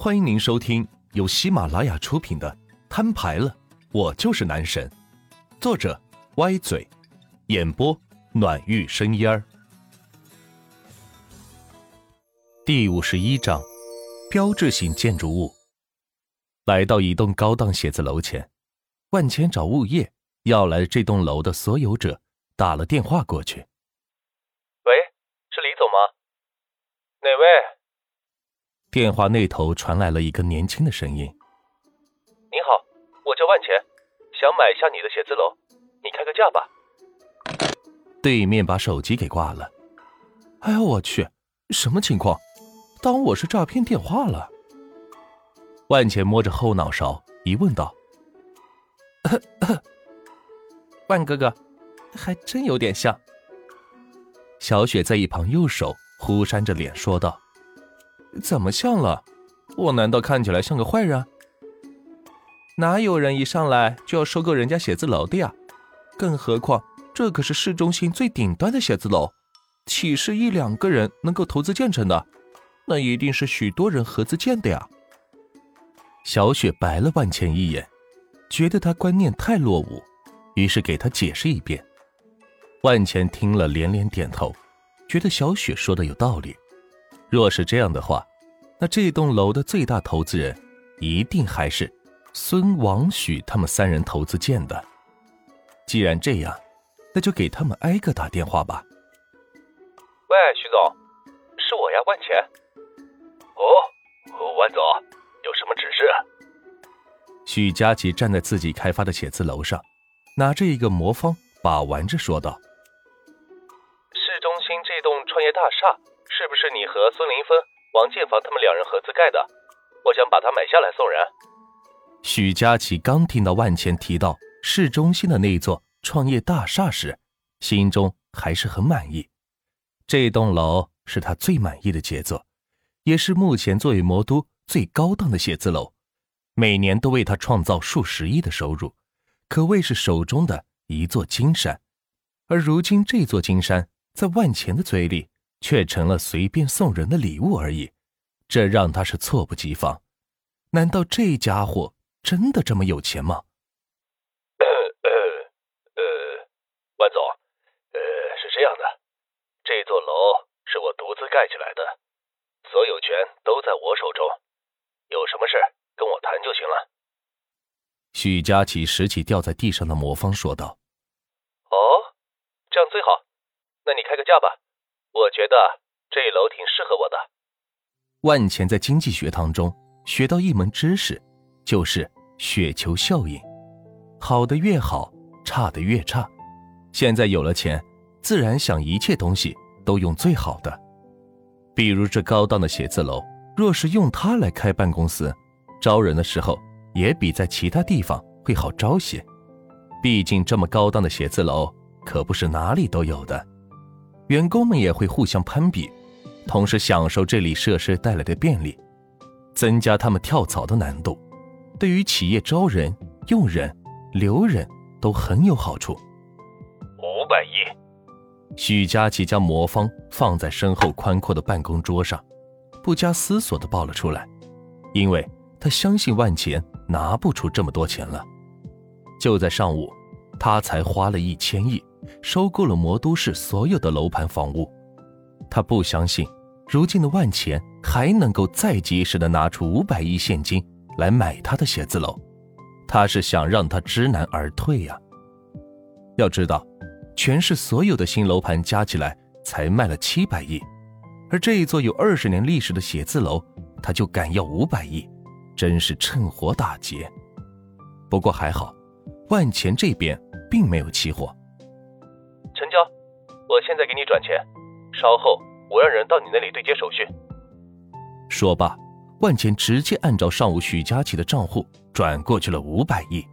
欢迎您收听由喜马拉雅出品的《摊牌了，我就是男神》，作者歪嘴，演播暖玉生烟儿。第五十一章，标志性建筑物。来到一栋高档写字楼前，万千找物业要来这栋楼的所有者打了电话过去。喂，是李总吗？哪位？电话那头传来了一个年轻的声音：“你好，我叫万钱，想买下你的写字楼，你开个价吧。”对面把手机给挂了。哎呦我去，什么情况？当我是诈骗电话了？万钱摸着后脑勺，疑问道：“ 万哥哥，还真有点像。”小雪在一旁右手忽扇着脸说道。怎么像了？我难道看起来像个坏人？哪有人一上来就要收购人家写字楼的呀？更何况这可是市中心最顶端的写字楼，岂是一两个人能够投资建成的？那一定是许多人合资建的呀！小雪白了万茜一眼，觉得他观念太落伍，于是给他解释一遍。万茜听了连连点头，觉得小雪说的有道理。若是这样的话，那这栋楼的最大投资人一定还是孙王许他们三人投资建的。既然这样，那就给他们挨个打电话吧。喂，徐总，是我呀，万钱。哦，万总，有什么指示？许佳琪站在自己开发的写字楼上，拿着一个魔方把玩着说道：“市中心这栋创业大厦。”是不是你和孙林峰、王建房他们两人合资盖的？我想把它买下来送人。许佳琪刚听到万钱提到市中心的那座创业大厦时，心中还是很满意。这栋楼是他最满意的杰作，也是目前作为魔都最高档的写字楼，每年都为他创造数十亿的收入，可谓是手中的一座金山。而如今，这座金山在万钱的嘴里。却成了随便送人的礼物而已，这让他是猝不及防。难道这家伙真的这么有钱吗？呃呃呃，万总，呃，是这样的，这座楼是我独自盖起来的，所有权都在我手中，有什么事跟我谈就行了。许佳琪拾起掉在地上的魔方，说道：“哦，这样最好，那你开个价吧。”我觉得这楼挺适合我的。万钱在经济学堂中学到一门知识，就是雪球效应，好的越好，差的越差。现在有了钱，自然想一切东西都用最好的。比如这高档的写字楼，若是用它来开办公司，招人的时候也比在其他地方会好招些。毕竟这么高档的写字楼可不是哪里都有的。员工们也会互相攀比，同时享受这里设施带来的便利，增加他们跳槽的难度。对于企业招人、用人、留人都很有好处。五百亿。许佳琪将魔方放在身后宽阔的办公桌上，不加思索地报了出来，因为他相信万钱拿不出这么多钱了。就在上午，他才花了一千亿。收购了魔都市所有的楼盘房屋，他不相信，如今的万钱还能够再及时的拿出五百亿现金来买他的写字楼，他是想让他知难而退呀。要知道，全市所有的新楼盘加起来才卖了七百亿，而这一座有二十年历史的写字楼，他就敢要五百亿，真是趁火打劫。不过还好，万钱这边并没有起火。成交，我现在给你转钱，稍后我让人到你那里对接手续。说罢，万钱直接按照上午许佳琪的账户转过去了五百亿。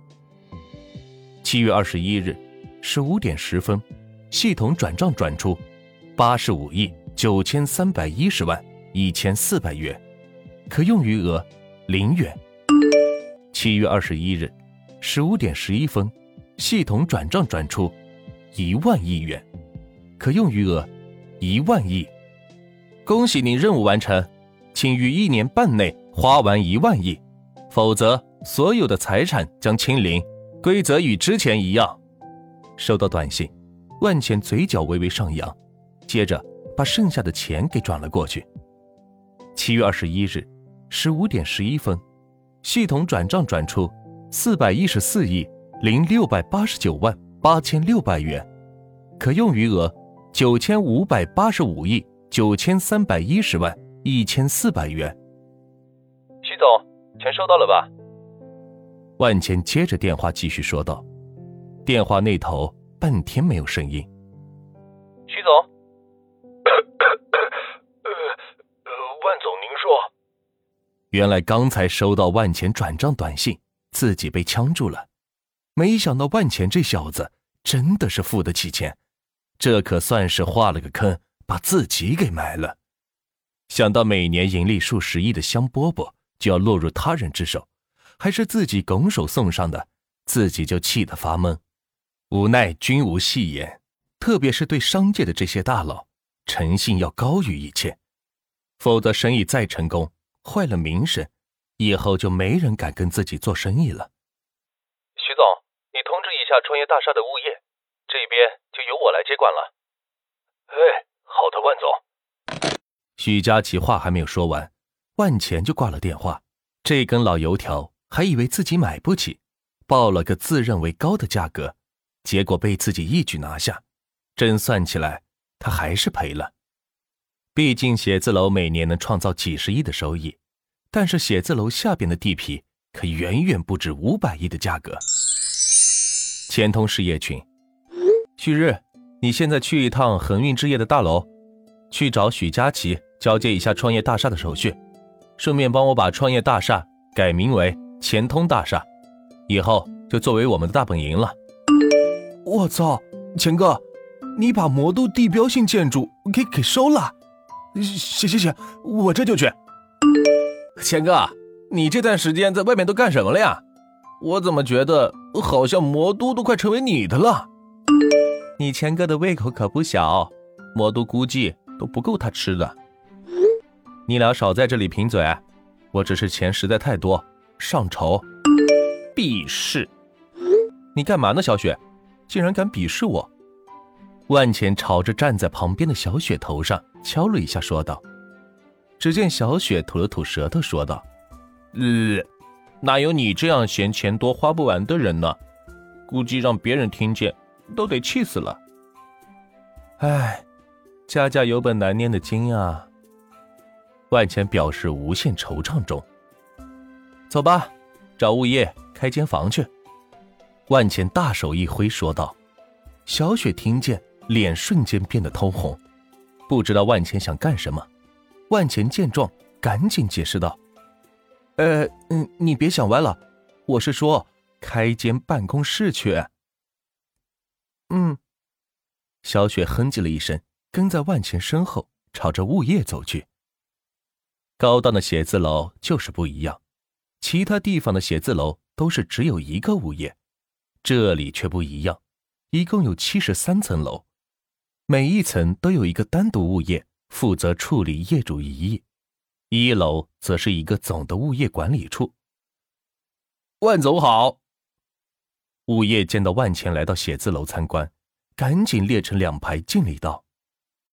七月二十一日十五点十分，系统转账转出八十五亿九千三百一十万一千四百元，可用余额零元。七月二十一日十五点十一分，系统转账转出。一万亿元，可用余额一万亿。恭喜您任务完成，请于一年半内花完一万亿，否则所有的财产将清零，规则与之前一样。收到短信，万钱嘴角微微上扬，接着把剩下的钱给转了过去。七月二十一日十五点十一分，系统转账转出四百一十四亿零六百八十九万八千六百元，可用余额九千五百八十五亿九千三百一十万一千四百元。徐总，钱收到了吧？万钱接着电话继续说道。电话那头半天没有声音。徐总，呃呃，万总您说。原来刚才收到万钱转账短信，自己被呛住了。没想到万钱这小子真的是付得起钱，这可算是画了个坑，把自己给埋了。想到每年盈利数十亿的香饽饽就要落入他人之手，还是自己拱手送上的，自己就气得发懵。无奈君无戏言，特别是对商界的这些大佬，诚信要高于一切，否则生意再成功，坏了名声，以后就没人敢跟自己做生意了。下创业大厦的物业，这边就由我来接管了。哎，好的，万总。许佳琪话还没有说完，万钱就挂了电话。这根老油条还以为自己买不起，报了个自认为高的价格。结果被自己一举拿下，真算起来，他还是赔了。毕竟写字楼每年能创造几十亿的收益，但是写字楼下边的地皮可远远不止五百亿的价格。钱通事业群，旭日，你现在去一趟恒运置业的大楼，去找许佳琪交接一下创业大厦的手续，顺便帮我把创业大厦改名为钱通大厦，以后就作为我们的大本营了。我操，钱哥，你把魔都地标性建筑给给收了？行行行，我这就去。钱哥，你这段时间在外面都干什么了呀？我怎么觉得好像魔都都快成为你的了？你钱哥的胃口可不小，魔都估计都不够他吃的。你俩少在这里贫嘴，我只是钱实在太多，上筹。鄙视！你干嘛呢，小雪？竟然敢鄙视我！万钱朝着站在旁边的小雪头上敲了一下，说道。只见小雪吐了吐舌头，说道：“呃，哪有你这样嫌钱多花不完的人呢？估计让别人听见，都得气死了。”哎，家家有本难念的经啊！万钱表示无限惆怅中。走吧，找物业开间房去。万钱大手一挥，说道：“小雪听见，脸瞬间变得通红，不知道万钱想干什么。”万钱见状，赶紧解释道：“呃，嗯，你别想歪了，我是说开间办公室去。”嗯，小雪哼唧了一声，跟在万钱身后，朝着物业走去。高档的写字楼就是不一样，其他地方的写字楼都是只有一个物业。这里却不一样，一共有七十三层楼，每一层都有一个单独物业负责处理业主异议，一楼则是一个总的物业管理处。万总好。物业见到万钱来到写字楼参观，赶紧列成两排敬礼道：“